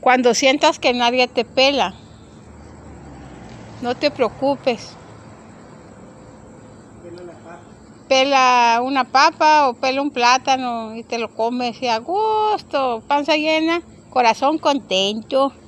Cuando sientas que nadie te pela, no te preocupes. Pela la. Pela una papa o pela un plátano y te lo comes y a gusto, panza llena, corazón contento.